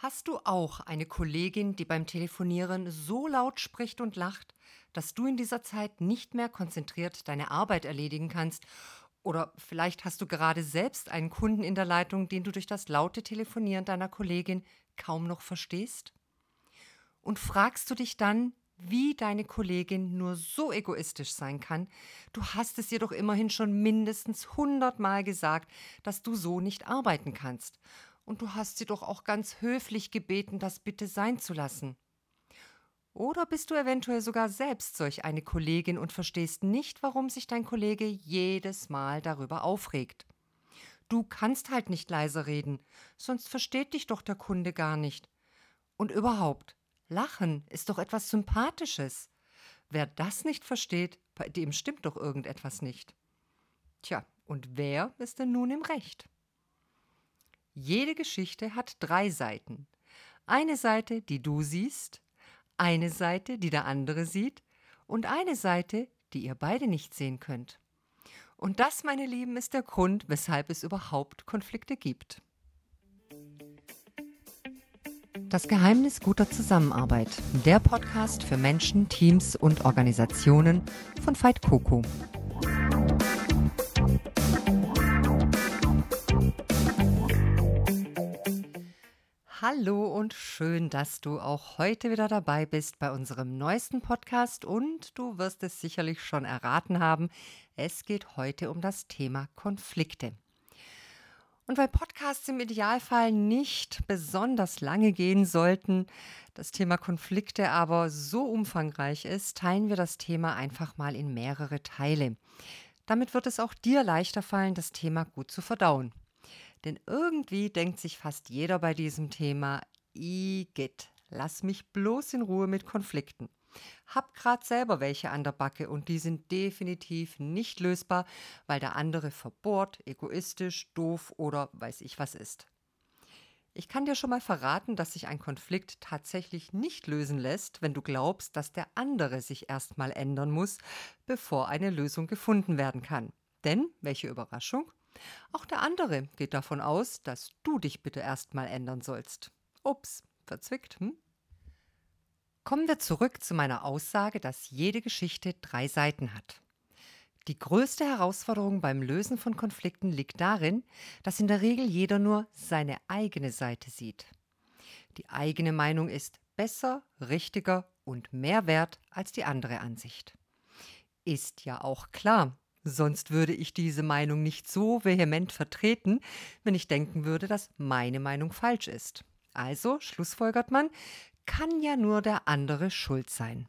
Hast du auch eine Kollegin, die beim Telefonieren so laut spricht und lacht, dass du in dieser Zeit nicht mehr konzentriert deine Arbeit erledigen kannst? Oder vielleicht hast du gerade selbst einen Kunden in der Leitung, den du durch das laute Telefonieren deiner Kollegin kaum noch verstehst? Und fragst du dich dann, wie deine Kollegin nur so egoistisch sein kann? Du hast es ihr doch immerhin schon mindestens hundertmal gesagt, dass du so nicht arbeiten kannst und du hast sie doch auch ganz höflich gebeten, das bitte sein zu lassen. Oder bist du eventuell sogar selbst solch eine Kollegin und verstehst nicht, warum sich dein Kollege jedes Mal darüber aufregt? Du kannst halt nicht leise reden, sonst versteht dich doch der Kunde gar nicht. Und überhaupt, Lachen ist doch etwas Sympathisches. Wer das nicht versteht, bei dem stimmt doch irgendetwas nicht. Tja, und wer ist denn nun im Recht? Jede Geschichte hat drei Seiten. Eine Seite, die du siehst, eine Seite, die der andere sieht und eine Seite, die ihr beide nicht sehen könnt. Und das, meine Lieben, ist der Grund, weshalb es überhaupt Konflikte gibt. Das Geheimnis guter Zusammenarbeit. Der Podcast für Menschen, Teams und Organisationen von Veit Coco. Hallo und schön, dass du auch heute wieder dabei bist bei unserem neuesten Podcast und du wirst es sicherlich schon erraten haben, es geht heute um das Thema Konflikte. Und weil Podcasts im Idealfall nicht besonders lange gehen sollten, das Thema Konflikte aber so umfangreich ist, teilen wir das Thema einfach mal in mehrere Teile. Damit wird es auch dir leichter fallen, das Thema gut zu verdauen. Denn irgendwie denkt sich fast jeder bei diesem Thema, Igitt, lass mich bloß in Ruhe mit Konflikten. Hab grad selber welche an der Backe und die sind definitiv nicht lösbar, weil der andere verbohrt, egoistisch, doof oder weiß ich was ist. Ich kann dir schon mal verraten, dass sich ein Konflikt tatsächlich nicht lösen lässt, wenn du glaubst, dass der andere sich erstmal ändern muss, bevor eine Lösung gefunden werden kann. Denn, welche Überraschung, auch der andere geht davon aus, dass du dich bitte erstmal ändern sollst. Ups, verzwickt, hm? Kommen wir zurück zu meiner Aussage, dass jede Geschichte drei Seiten hat. Die größte Herausforderung beim Lösen von Konflikten liegt darin, dass in der Regel jeder nur seine eigene Seite sieht. Die eigene Meinung ist besser, richtiger und mehr wert als die andere Ansicht. Ist ja auch klar, Sonst würde ich diese Meinung nicht so vehement vertreten, wenn ich denken würde, dass meine Meinung falsch ist. Also, schlussfolgert man, kann ja nur der andere schuld sein.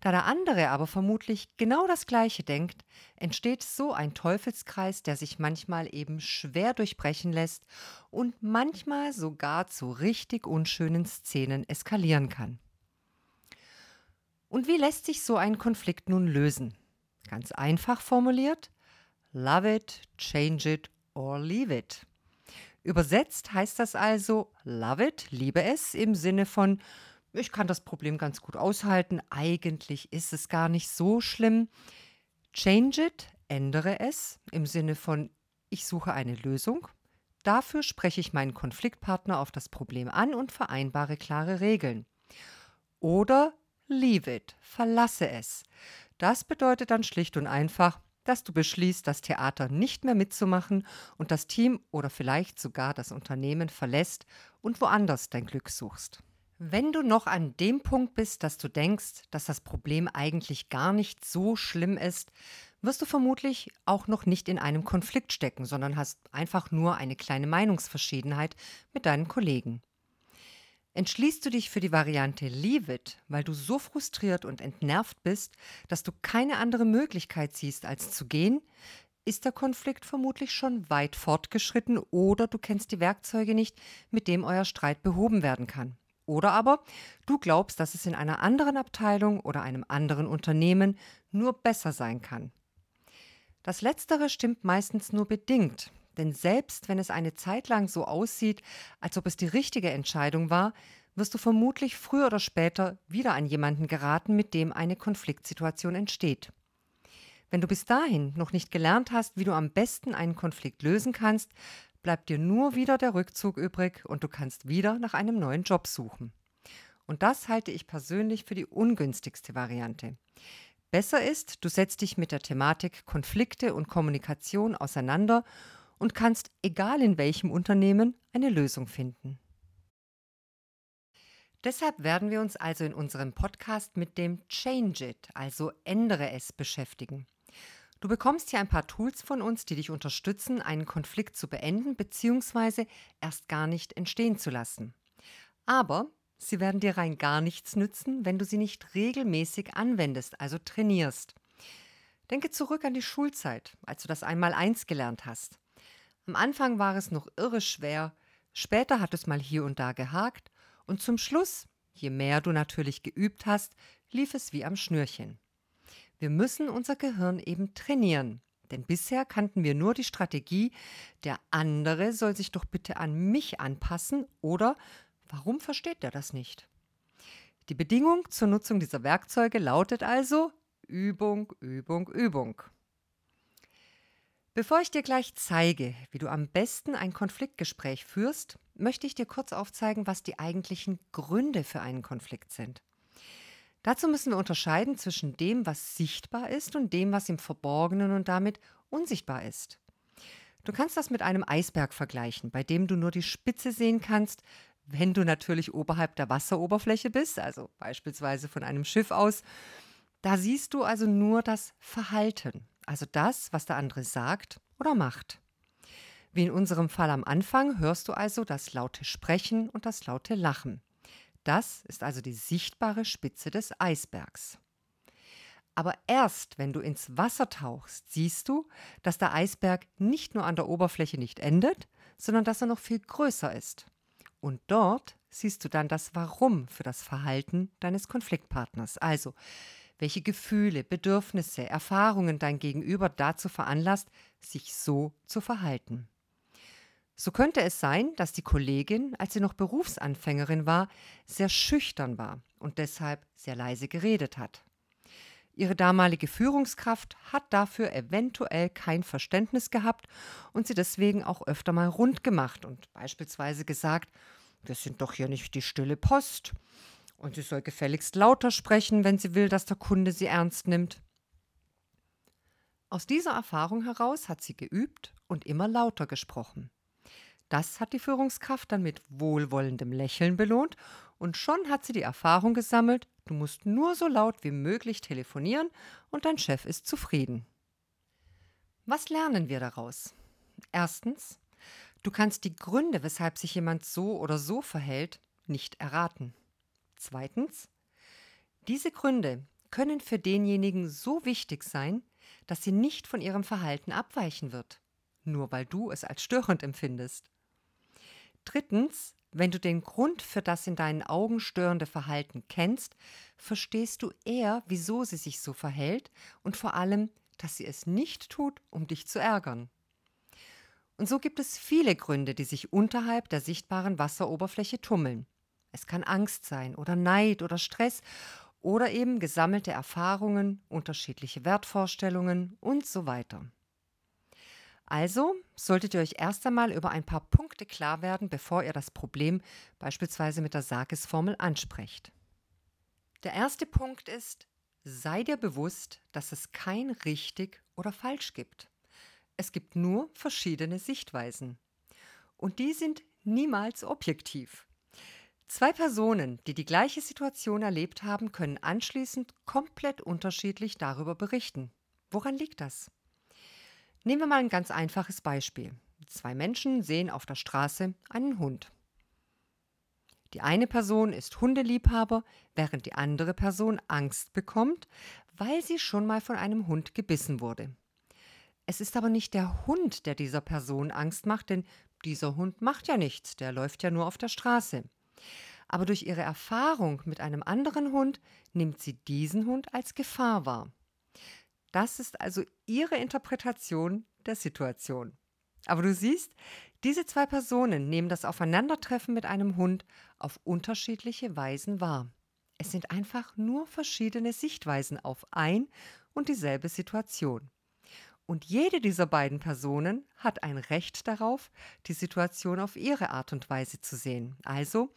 Da der andere aber vermutlich genau das Gleiche denkt, entsteht so ein Teufelskreis, der sich manchmal eben schwer durchbrechen lässt und manchmal sogar zu richtig unschönen Szenen eskalieren kann. Und wie lässt sich so ein Konflikt nun lösen? Ganz einfach formuliert, love it, change it or leave it. Übersetzt heißt das also, love it, liebe es im Sinne von, ich kann das Problem ganz gut aushalten, eigentlich ist es gar nicht so schlimm. Change it, ändere es im Sinne von, ich suche eine Lösung. Dafür spreche ich meinen Konfliktpartner auf das Problem an und vereinbare klare Regeln. Oder leave it, verlasse es. Das bedeutet dann schlicht und einfach, dass du beschließt, das Theater nicht mehr mitzumachen und das Team oder vielleicht sogar das Unternehmen verlässt und woanders dein Glück suchst. Wenn du noch an dem Punkt bist, dass du denkst, dass das Problem eigentlich gar nicht so schlimm ist, wirst du vermutlich auch noch nicht in einem Konflikt stecken, sondern hast einfach nur eine kleine Meinungsverschiedenheit mit deinen Kollegen. Entschließt du dich für die Variante Leave it, weil du so frustriert und entnervt bist, dass du keine andere Möglichkeit siehst, als zu gehen, ist der Konflikt vermutlich schon weit fortgeschritten oder du kennst die Werkzeuge nicht, mit dem euer Streit behoben werden kann. Oder aber du glaubst, dass es in einer anderen Abteilung oder einem anderen Unternehmen nur besser sein kann. Das Letztere stimmt meistens nur bedingt, denn selbst wenn es eine Zeit lang so aussieht, als ob es die richtige Entscheidung war, wirst du vermutlich früher oder später wieder an jemanden geraten, mit dem eine Konfliktsituation entsteht. Wenn du bis dahin noch nicht gelernt hast, wie du am besten einen Konflikt lösen kannst, bleibt dir nur wieder der Rückzug übrig und du kannst wieder nach einem neuen Job suchen. Und das halte ich persönlich für die ungünstigste Variante. Besser ist, du setzt dich mit der Thematik Konflikte und Kommunikation auseinander und kannst, egal in welchem Unternehmen, eine Lösung finden. Deshalb werden wir uns also in unserem Podcast mit dem Change It, also ändere es, beschäftigen. Du bekommst hier ein paar Tools von uns, die dich unterstützen, einen Konflikt zu beenden bzw. erst gar nicht entstehen zu lassen. Aber sie werden dir rein gar nichts nützen, wenn du sie nicht regelmäßig anwendest, also trainierst. Denke zurück an die Schulzeit, als du das einmal eins gelernt hast. Am Anfang war es noch irre schwer, später hat es mal hier und da gehakt und zum Schluss, je mehr du natürlich geübt hast, lief es wie am Schnürchen. Wir müssen unser Gehirn eben trainieren. Denn bisher kannten wir nur die Strategie, der andere soll sich doch bitte an mich anpassen oder warum versteht er das nicht? Die Bedingung zur Nutzung dieser Werkzeuge lautet also Übung, Übung, Übung. Bevor ich dir gleich zeige, wie du am besten ein Konfliktgespräch führst, möchte ich dir kurz aufzeigen, was die eigentlichen Gründe für einen Konflikt sind. Dazu müssen wir unterscheiden zwischen dem, was sichtbar ist und dem, was im Verborgenen und damit unsichtbar ist. Du kannst das mit einem Eisberg vergleichen, bei dem du nur die Spitze sehen kannst, wenn du natürlich oberhalb der Wasseroberfläche bist, also beispielsweise von einem Schiff aus. Da siehst du also nur das Verhalten, also das, was der andere sagt oder macht. Wie in unserem Fall am Anfang hörst du also das laute Sprechen und das laute Lachen. Das ist also die sichtbare Spitze des Eisbergs. Aber erst wenn du ins Wasser tauchst, siehst du, dass der Eisberg nicht nur an der Oberfläche nicht endet, sondern dass er noch viel größer ist. Und dort siehst du dann das Warum für das Verhalten deines Konfliktpartners. Also, welche Gefühle, Bedürfnisse, Erfahrungen dein Gegenüber dazu veranlasst, sich so zu verhalten. So könnte es sein, dass die Kollegin, als sie noch Berufsanfängerin war, sehr schüchtern war und deshalb sehr leise geredet hat. Ihre damalige Führungskraft hat dafür eventuell kein Verständnis gehabt und sie deswegen auch öfter mal rund gemacht und beispielsweise gesagt, wir sind doch hier nicht die stille Post. Und sie soll gefälligst lauter sprechen, wenn sie will, dass der Kunde sie ernst nimmt. Aus dieser Erfahrung heraus hat sie geübt und immer lauter gesprochen. Das hat die Führungskraft dann mit wohlwollendem Lächeln belohnt und schon hat sie die Erfahrung gesammelt, du musst nur so laut wie möglich telefonieren und dein Chef ist zufrieden. Was lernen wir daraus? Erstens, du kannst die Gründe, weshalb sich jemand so oder so verhält, nicht erraten. Zweitens, diese Gründe können für denjenigen so wichtig sein, dass sie nicht von ihrem Verhalten abweichen wird, nur weil du es als störend empfindest. Drittens, wenn du den Grund für das in deinen Augen störende Verhalten kennst, verstehst du eher, wieso sie sich so verhält und vor allem, dass sie es nicht tut, um dich zu ärgern. Und so gibt es viele Gründe, die sich unterhalb der sichtbaren Wasseroberfläche tummeln. Es kann Angst sein oder Neid oder Stress oder eben gesammelte Erfahrungen, unterschiedliche Wertvorstellungen und so weiter. Also solltet ihr euch erst einmal über ein paar Punkte klar werden, bevor ihr das Problem beispielsweise mit der Sarkis-Formel ansprecht. Der erste Punkt ist, sei dir bewusst, dass es kein richtig oder falsch gibt. Es gibt nur verschiedene Sichtweisen. Und die sind niemals objektiv. Zwei Personen, die die gleiche Situation erlebt haben, können anschließend komplett unterschiedlich darüber berichten. Woran liegt das? Nehmen wir mal ein ganz einfaches Beispiel. Zwei Menschen sehen auf der Straße einen Hund. Die eine Person ist Hundeliebhaber, während die andere Person Angst bekommt, weil sie schon mal von einem Hund gebissen wurde. Es ist aber nicht der Hund, der dieser Person Angst macht, denn dieser Hund macht ja nichts, der läuft ja nur auf der Straße. Aber durch ihre Erfahrung mit einem anderen Hund nimmt sie diesen Hund als Gefahr wahr. Das ist also ihre Interpretation der Situation. Aber du siehst, diese zwei Personen nehmen das Aufeinandertreffen mit einem Hund auf unterschiedliche Weisen wahr. Es sind einfach nur verschiedene Sichtweisen auf ein und dieselbe Situation. Und jede dieser beiden Personen hat ein Recht darauf, die Situation auf ihre Art und Weise zu sehen. Also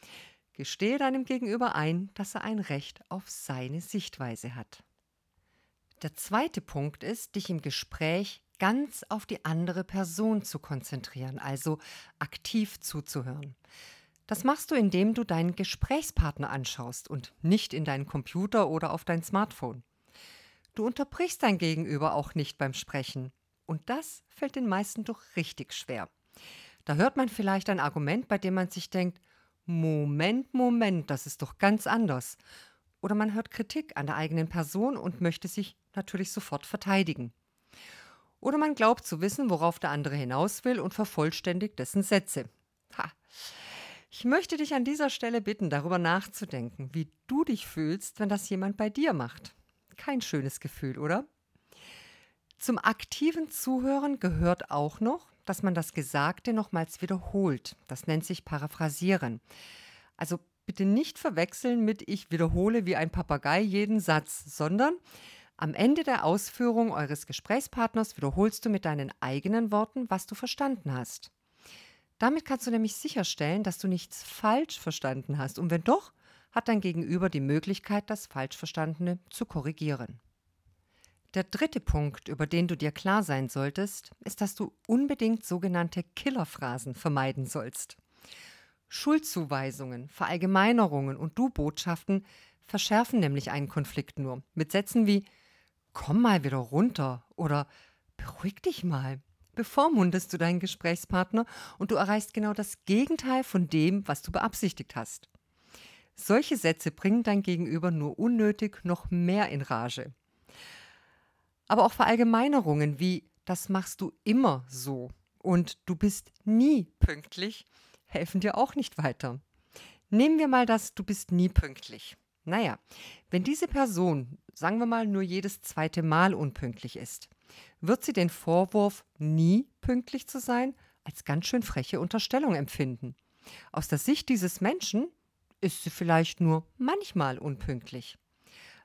gestehe deinem Gegenüber ein, dass er ein Recht auf seine Sichtweise hat. Der zweite Punkt ist, dich im Gespräch ganz auf die andere Person zu konzentrieren, also aktiv zuzuhören. Das machst du, indem du deinen Gesprächspartner anschaust und nicht in deinen Computer oder auf dein Smartphone. Du unterbrichst dein Gegenüber auch nicht beim Sprechen. Und das fällt den meisten doch richtig schwer. Da hört man vielleicht ein Argument, bei dem man sich denkt, Moment, Moment, das ist doch ganz anders. Oder man hört Kritik an der eigenen Person und möchte sich natürlich sofort verteidigen. Oder man glaubt zu wissen, worauf der andere hinaus will und vervollständigt dessen Sätze. Ha. Ich möchte dich an dieser Stelle bitten, darüber nachzudenken, wie du dich fühlst, wenn das jemand bei dir macht. Kein schönes Gefühl, oder? Zum aktiven Zuhören gehört auch noch, dass man das Gesagte nochmals wiederholt. Das nennt sich Paraphrasieren. Also bitte nicht verwechseln mit ich wiederhole wie ein Papagei jeden Satz, sondern am Ende der Ausführung eures Gesprächspartners wiederholst du mit deinen eigenen Worten, was du verstanden hast. Damit kannst du nämlich sicherstellen, dass du nichts falsch verstanden hast. Und wenn doch, hat dein Gegenüber die Möglichkeit, das Falschverstandene zu korrigieren. Der dritte Punkt, über den du dir klar sein solltest, ist, dass du unbedingt sogenannte Killerphrasen vermeiden sollst. Schuldzuweisungen, Verallgemeinerungen und Du-Botschaften verschärfen nämlich einen Konflikt nur mit Sätzen wie Komm mal wieder runter oder Beruhig dich mal. Bevormundest du deinen Gesprächspartner und du erreichst genau das Gegenteil von dem, was du beabsichtigt hast. Solche Sätze bringen dein Gegenüber nur unnötig noch mehr in Rage. Aber auch Verallgemeinerungen wie das machst du immer so und du bist nie pünktlich helfen dir auch nicht weiter. Nehmen wir mal das, du bist nie pünktlich. Naja, wenn diese Person, sagen wir mal, nur jedes zweite Mal unpünktlich ist, wird sie den Vorwurf, nie pünktlich zu sein, als ganz schön freche Unterstellung empfinden. Aus der Sicht dieses Menschen ist sie vielleicht nur manchmal unpünktlich.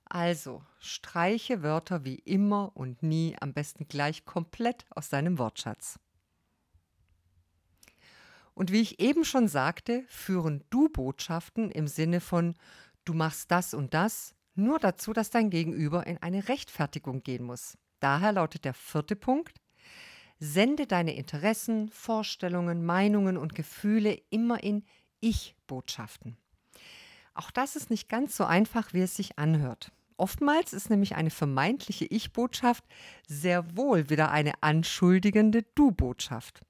Also streiche Wörter wie immer und nie am besten gleich komplett aus deinem Wortschatz. Und wie ich eben schon sagte, führen Du-Botschaften im Sinne von du machst das und das nur dazu, dass dein Gegenüber in eine Rechtfertigung gehen muss. Daher lautet der vierte Punkt, sende deine Interessen, Vorstellungen, Meinungen und Gefühle immer in Ich-Botschaften. Auch das ist nicht ganz so einfach, wie es sich anhört. Oftmals ist nämlich eine vermeintliche Ich-Botschaft sehr wohl wieder eine anschuldigende Du-Botschaft.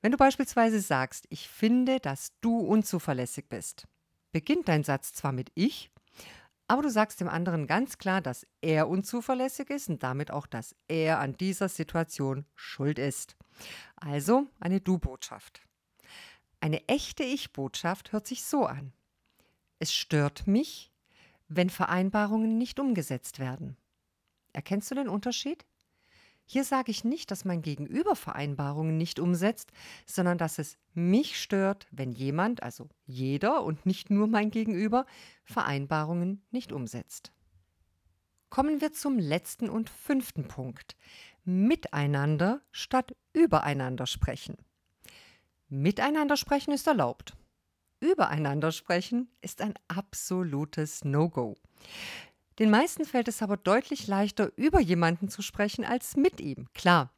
Wenn du beispielsweise sagst, ich finde, dass du unzuverlässig bist, beginnt dein Satz zwar mit Ich, aber du sagst dem anderen ganz klar, dass er unzuverlässig ist und damit auch, dass er an dieser Situation schuld ist. Also eine Du-Botschaft. Eine echte Ich-Botschaft hört sich so an. Es stört mich, wenn Vereinbarungen nicht umgesetzt werden. Erkennst du den Unterschied? Hier sage ich nicht, dass mein Gegenüber Vereinbarungen nicht umsetzt, sondern dass es mich stört, wenn jemand, also jeder und nicht nur mein Gegenüber, Vereinbarungen nicht umsetzt. Kommen wir zum letzten und fünften Punkt. Miteinander statt übereinander sprechen. Miteinander sprechen ist erlaubt übereinander sprechen ist ein absolutes No-Go. Den meisten fällt es aber deutlich leichter, über jemanden zu sprechen, als mit ihm. Klar,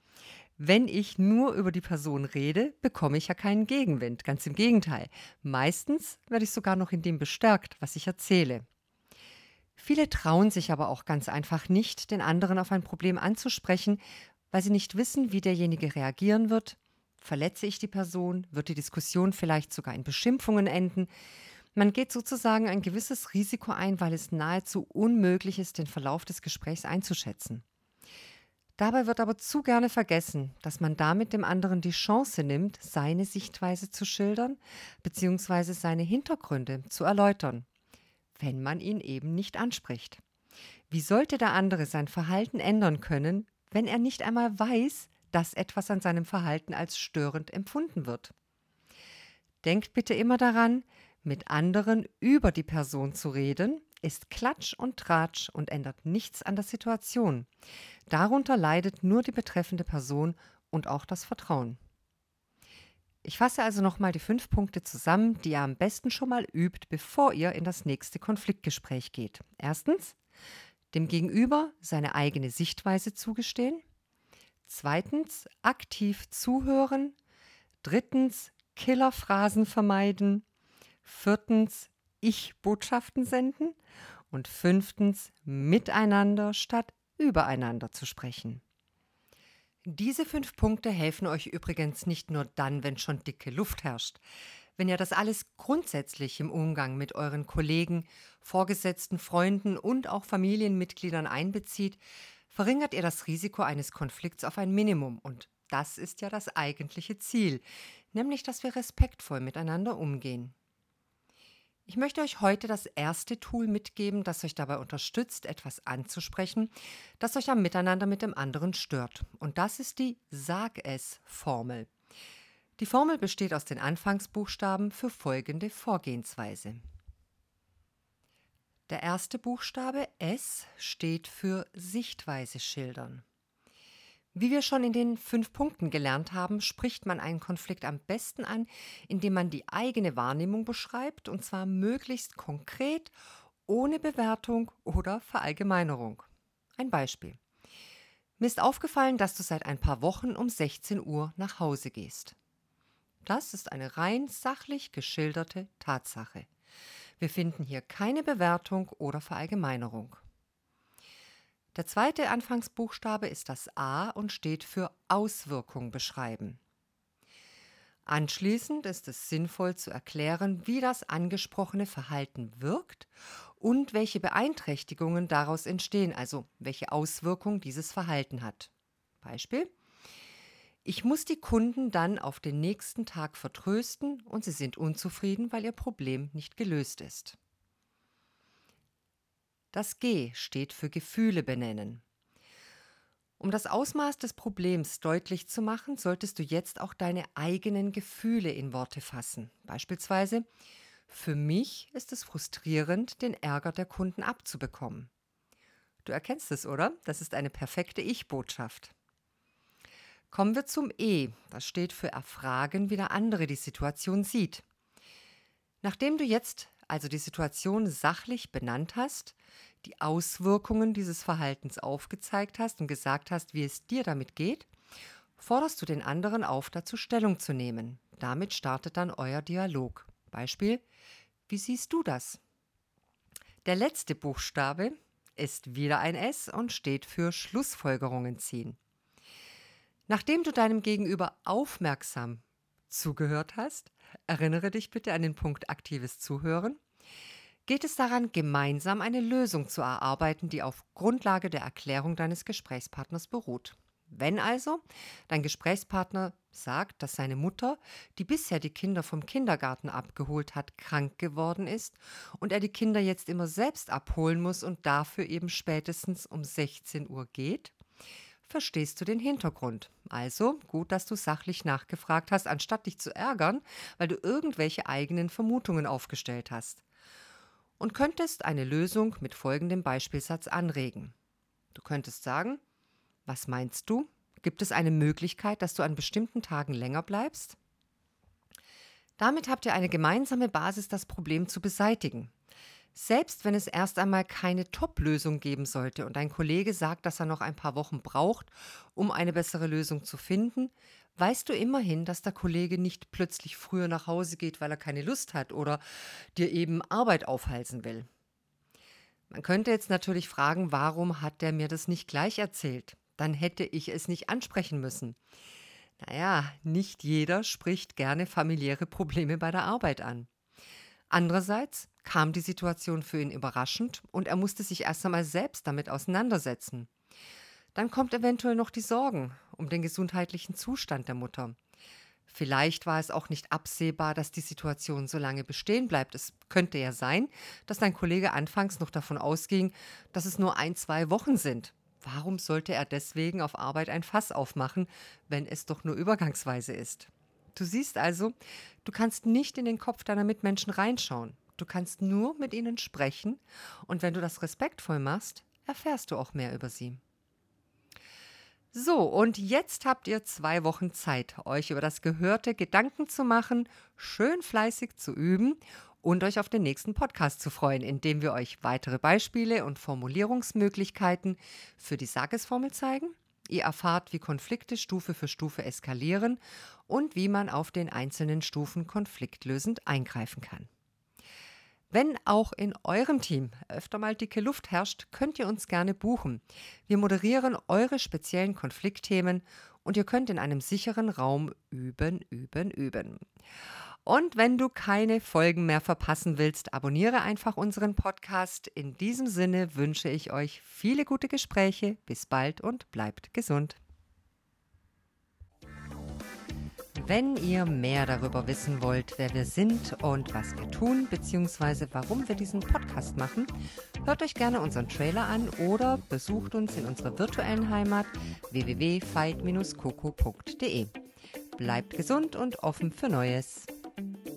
wenn ich nur über die Person rede, bekomme ich ja keinen Gegenwind. Ganz im Gegenteil. Meistens werde ich sogar noch in dem bestärkt, was ich erzähle. Viele trauen sich aber auch ganz einfach nicht, den anderen auf ein Problem anzusprechen, weil sie nicht wissen, wie derjenige reagieren wird, Verletze ich die Person? Wird die Diskussion vielleicht sogar in Beschimpfungen enden? Man geht sozusagen ein gewisses Risiko ein, weil es nahezu unmöglich ist, den Verlauf des Gesprächs einzuschätzen. Dabei wird aber zu gerne vergessen, dass man damit dem anderen die Chance nimmt, seine Sichtweise zu schildern bzw. seine Hintergründe zu erläutern, wenn man ihn eben nicht anspricht. Wie sollte der andere sein Verhalten ändern können, wenn er nicht einmal weiß, dass etwas an seinem Verhalten als störend empfunden wird. Denkt bitte immer daran, mit anderen über die Person zu reden, ist Klatsch und Tratsch und ändert nichts an der Situation. Darunter leidet nur die betreffende Person und auch das Vertrauen. Ich fasse also nochmal die fünf Punkte zusammen, die ihr am besten schon mal übt, bevor ihr in das nächste Konfliktgespräch geht. Erstens, dem Gegenüber seine eigene Sichtweise zugestehen. Zweitens, aktiv zuhören. Drittens, Killerphrasen vermeiden. Viertens, Ich-Botschaften senden. Und fünftens, miteinander statt übereinander zu sprechen. Diese fünf Punkte helfen euch übrigens nicht nur dann, wenn schon dicke Luft herrscht. Wenn ihr das alles grundsätzlich im Umgang mit euren Kollegen, Vorgesetzten, Freunden und auch Familienmitgliedern einbezieht, verringert ihr das Risiko eines Konflikts auf ein Minimum. Und das ist ja das eigentliche Ziel, nämlich dass wir respektvoll miteinander umgehen. Ich möchte euch heute das erste Tool mitgeben, das euch dabei unterstützt, etwas anzusprechen, das euch am Miteinander mit dem anderen stört. Und das ist die Sag es Formel. Die Formel besteht aus den Anfangsbuchstaben für folgende Vorgehensweise. Der erste Buchstabe S steht für Sichtweise schildern. Wie wir schon in den fünf Punkten gelernt haben, spricht man einen Konflikt am besten an, indem man die eigene Wahrnehmung beschreibt, und zwar möglichst konkret, ohne Bewertung oder Verallgemeinerung. Ein Beispiel. Mir ist aufgefallen, dass du seit ein paar Wochen um 16 Uhr nach Hause gehst. Das ist eine rein sachlich geschilderte Tatsache. Wir finden hier keine Bewertung oder Verallgemeinerung. Der zweite Anfangsbuchstabe ist das A und steht für Auswirkung beschreiben. Anschließend ist es sinnvoll zu erklären, wie das angesprochene Verhalten wirkt und welche Beeinträchtigungen daraus entstehen, also welche Auswirkung dieses Verhalten hat. Beispiel ich muss die Kunden dann auf den nächsten Tag vertrösten und sie sind unzufrieden, weil ihr Problem nicht gelöst ist. Das G steht für Gefühle benennen. Um das Ausmaß des Problems deutlich zu machen, solltest du jetzt auch deine eigenen Gefühle in Worte fassen. Beispielsweise, für mich ist es frustrierend, den Ärger der Kunden abzubekommen. Du erkennst es, oder? Das ist eine perfekte Ich-Botschaft. Kommen wir zum E. Das steht für erfragen, wie der andere die Situation sieht. Nachdem du jetzt also die Situation sachlich benannt hast, die Auswirkungen dieses Verhaltens aufgezeigt hast und gesagt hast, wie es dir damit geht, forderst du den anderen auf, dazu Stellung zu nehmen. Damit startet dann euer Dialog. Beispiel, wie siehst du das? Der letzte Buchstabe ist wieder ein S und steht für Schlussfolgerungen ziehen. Nachdem du deinem Gegenüber aufmerksam zugehört hast, erinnere dich bitte an den Punkt aktives Zuhören, geht es daran, gemeinsam eine Lösung zu erarbeiten, die auf Grundlage der Erklärung deines Gesprächspartners beruht. Wenn also dein Gesprächspartner sagt, dass seine Mutter, die bisher die Kinder vom Kindergarten abgeholt hat, krank geworden ist und er die Kinder jetzt immer selbst abholen muss und dafür eben spätestens um 16 Uhr geht, verstehst du den Hintergrund. Also gut, dass du sachlich nachgefragt hast, anstatt dich zu ärgern, weil du irgendwelche eigenen Vermutungen aufgestellt hast. Und könntest eine Lösung mit folgendem Beispielsatz anregen. Du könntest sagen, was meinst du? Gibt es eine Möglichkeit, dass du an bestimmten Tagen länger bleibst? Damit habt ihr eine gemeinsame Basis, das Problem zu beseitigen. Selbst wenn es erst einmal keine Top-Lösung geben sollte und ein Kollege sagt, dass er noch ein paar Wochen braucht, um eine bessere Lösung zu finden, weißt du immerhin, dass der Kollege nicht plötzlich früher nach Hause geht, weil er keine Lust hat oder dir eben Arbeit aufhalsen will. Man könnte jetzt natürlich fragen, warum hat der mir das nicht gleich erzählt? Dann hätte ich es nicht ansprechen müssen. Naja, nicht jeder spricht gerne familiäre Probleme bei der Arbeit an. Andererseits kam die Situation für ihn überraschend und er musste sich erst einmal selbst damit auseinandersetzen. Dann kommt eventuell noch die Sorgen um den gesundheitlichen Zustand der Mutter. Vielleicht war es auch nicht absehbar, dass die Situation so lange bestehen bleibt. Es könnte ja sein, dass dein Kollege anfangs noch davon ausging, dass es nur ein, zwei Wochen sind. Warum sollte er deswegen auf Arbeit ein Fass aufmachen, wenn es doch nur übergangsweise ist? Du siehst also, du kannst nicht in den Kopf deiner Mitmenschen reinschauen. Du kannst nur mit ihnen sprechen und wenn du das respektvoll machst, erfährst du auch mehr über sie. So, und jetzt habt ihr zwei Wochen Zeit, euch über das Gehörte Gedanken zu machen, schön fleißig zu üben und euch auf den nächsten Podcast zu freuen, in dem wir euch weitere Beispiele und Formulierungsmöglichkeiten für die Sagesformel zeigen. Ihr erfahrt, wie Konflikte Stufe für Stufe eskalieren und wie man auf den einzelnen Stufen konfliktlösend eingreifen kann. Wenn auch in eurem Team öfter mal dicke Luft herrscht, könnt ihr uns gerne buchen. Wir moderieren eure speziellen Konfliktthemen und ihr könnt in einem sicheren Raum üben, üben, üben. Und wenn du keine Folgen mehr verpassen willst, abonniere einfach unseren Podcast. In diesem Sinne wünsche ich euch viele gute Gespräche. Bis bald und bleibt gesund. Wenn ihr mehr darüber wissen wollt, wer wir sind und was wir tun, beziehungsweise warum wir diesen Podcast machen, hört euch gerne unseren Trailer an oder besucht uns in unserer virtuellen Heimat www.fight-coco.de. Bleibt gesund und offen für Neues. Thank you.